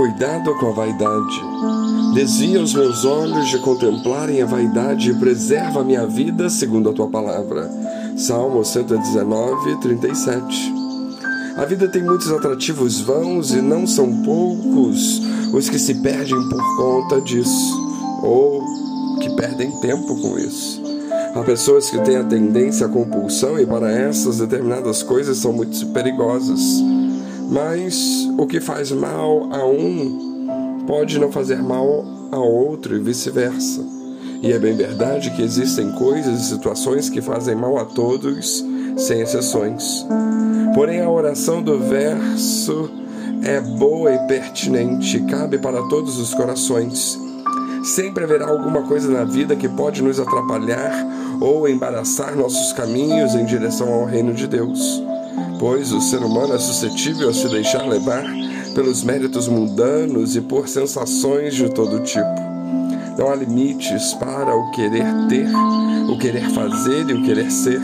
cuidado com a vaidade. Desvia os meus olhos de contemplarem a vaidade e preserva a minha vida segundo a tua palavra. Salmo 119, 37. A vida tem muitos atrativos vãos e não são poucos os que se perdem por conta disso, ou que perdem tempo com isso. Há pessoas que têm a tendência à compulsão e para essas determinadas coisas são muito perigosas. Mas o que faz mal a um pode não fazer mal a outro e vice-versa. E é bem verdade que existem coisas e situações que fazem mal a todos, sem exceções. Porém, a oração do verso é boa e pertinente, cabe para todos os corações. Sempre haverá alguma coisa na vida que pode nos atrapalhar ou embaraçar nossos caminhos em direção ao reino de Deus pois o ser humano é suscetível a se deixar levar pelos méritos mundanos e por sensações de todo tipo. Não há limites para o querer ter, o querer fazer e o querer ser.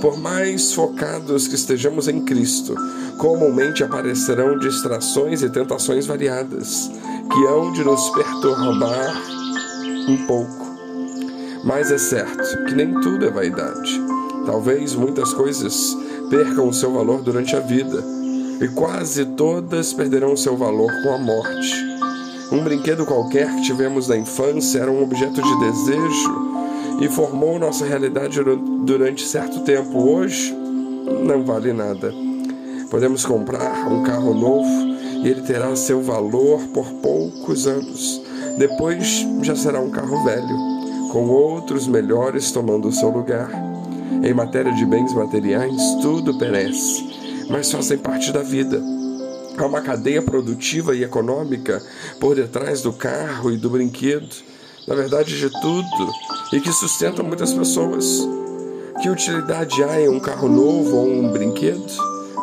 Por mais focados que estejamos em Cristo, comumente aparecerão distrações e tentações variadas que hão de nos perturbar um pouco. Mas é certo que nem tudo é vaidade. Talvez muitas coisas percam o seu valor durante a vida, e quase todas perderão seu valor com a morte. Um brinquedo qualquer que tivemos na infância era um objeto de desejo e formou nossa realidade durante certo tempo. Hoje, não vale nada. Podemos comprar um carro novo e ele terá seu valor por poucos anos. Depois já será um carro velho, com outros melhores tomando o seu lugar. Em matéria de bens materiais, tudo perece, mas fazem parte da vida. Há uma cadeia produtiva e econômica por detrás do carro e do brinquedo, na verdade de tudo, e que sustenta muitas pessoas. Que utilidade há em um carro novo ou um brinquedo?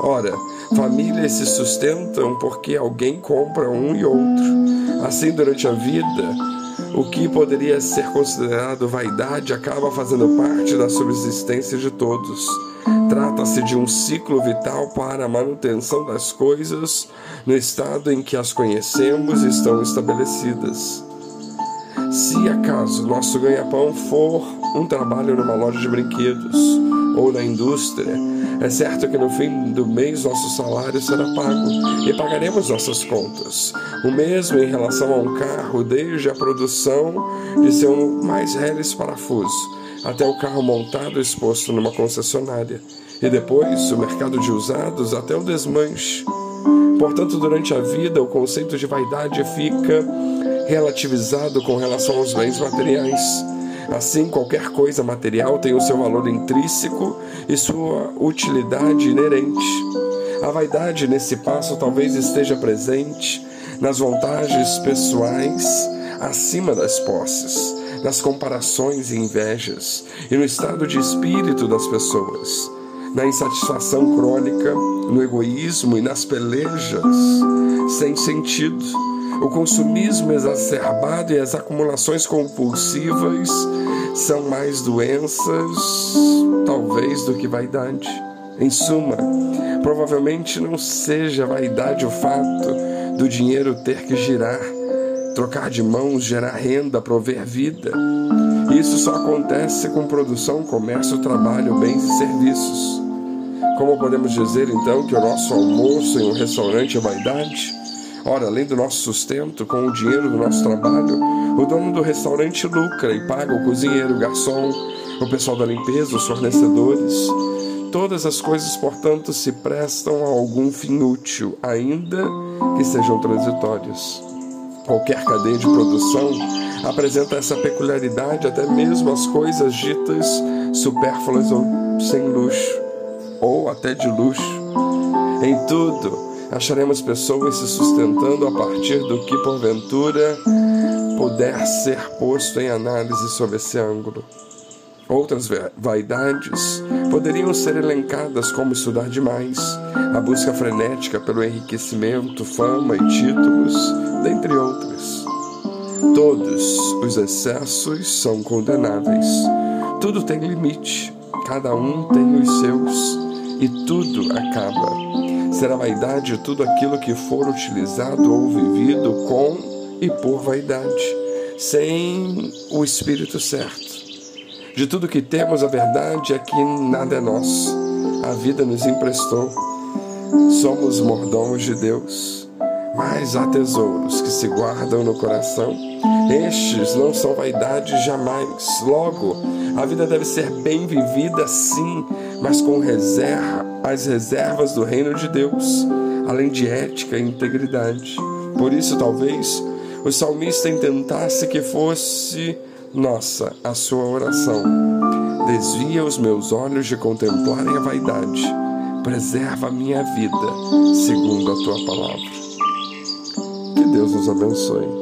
Ora, famílias se sustentam porque alguém compra um e outro. Assim, durante a vida, o que poderia ser considerado vaidade acaba fazendo parte da subsistência de todos. Trata-se de um ciclo vital para a manutenção das coisas no estado em que as conhecemos e estão estabelecidas. Se acaso nosso ganha-pão for um trabalho numa loja de brinquedos ou na indústria, é certo que no fim do mês nosso salário será pago e pagaremos nossas contas. O mesmo em relação a um carro, desde a produção de seu mais reles parafuso até o carro montado exposto numa concessionária, e depois o mercado de usados até o desmanche. Portanto, durante a vida, o conceito de vaidade fica relativizado com relação aos bens materiais. Assim, qualquer coisa material tem o seu valor intrínseco e sua utilidade inerente. A vaidade nesse passo talvez esteja presente nas vantagens pessoais acima das posses, nas comparações e invejas e no estado de espírito das pessoas, na insatisfação crônica, no egoísmo e nas pelejas sem sentido o consumismo exacerbado e as acumulações compulsivas são mais doenças, talvez, do que vaidade. Em suma, provavelmente não seja vaidade o fato do dinheiro ter que girar, trocar de mãos, gerar renda, prover vida. Isso só acontece com produção, comércio, trabalho, bens e serviços. Como podemos dizer então que o nosso almoço em um restaurante é vaidade? Ora, além do nosso sustento, com o dinheiro do nosso trabalho, o dono do restaurante lucra e paga o cozinheiro, o garçom, o pessoal da limpeza, os fornecedores. Todas as coisas, portanto, se prestam a algum fim útil, ainda que sejam transitórios. Qualquer cadeia de produção apresenta essa peculiaridade, até mesmo as coisas ditas supérfluas ou sem luxo, ou até de luxo. Em tudo, acharemos pessoas se sustentando a partir do que, porventura, puder ser posto em análise sob esse ângulo. Outras vaidades poderiam ser elencadas como estudar demais, a busca frenética pelo enriquecimento, fama e títulos, dentre outras. Todos os excessos são condenáveis. Tudo tem limite, cada um tem os seus e tudo acaba será vaidade tudo aquilo que for utilizado ou vivido com e por vaidade, sem o Espírito certo. De tudo que temos, a verdade é que nada é nosso. A vida nos emprestou. Somos mordomos de Deus. Mas há tesouros que se guardam no coração. Estes não são vaidade jamais. Logo, a vida deve ser bem vivida sim, mas com reserva, as reservas do reino de Deus, além de ética e integridade. Por isso, talvez, o salmista intentasse que fosse nossa a sua oração. Desvia os meus olhos de contemplarem a vaidade. Preserva a minha vida, segundo a tua palavra. Que Deus nos abençoe.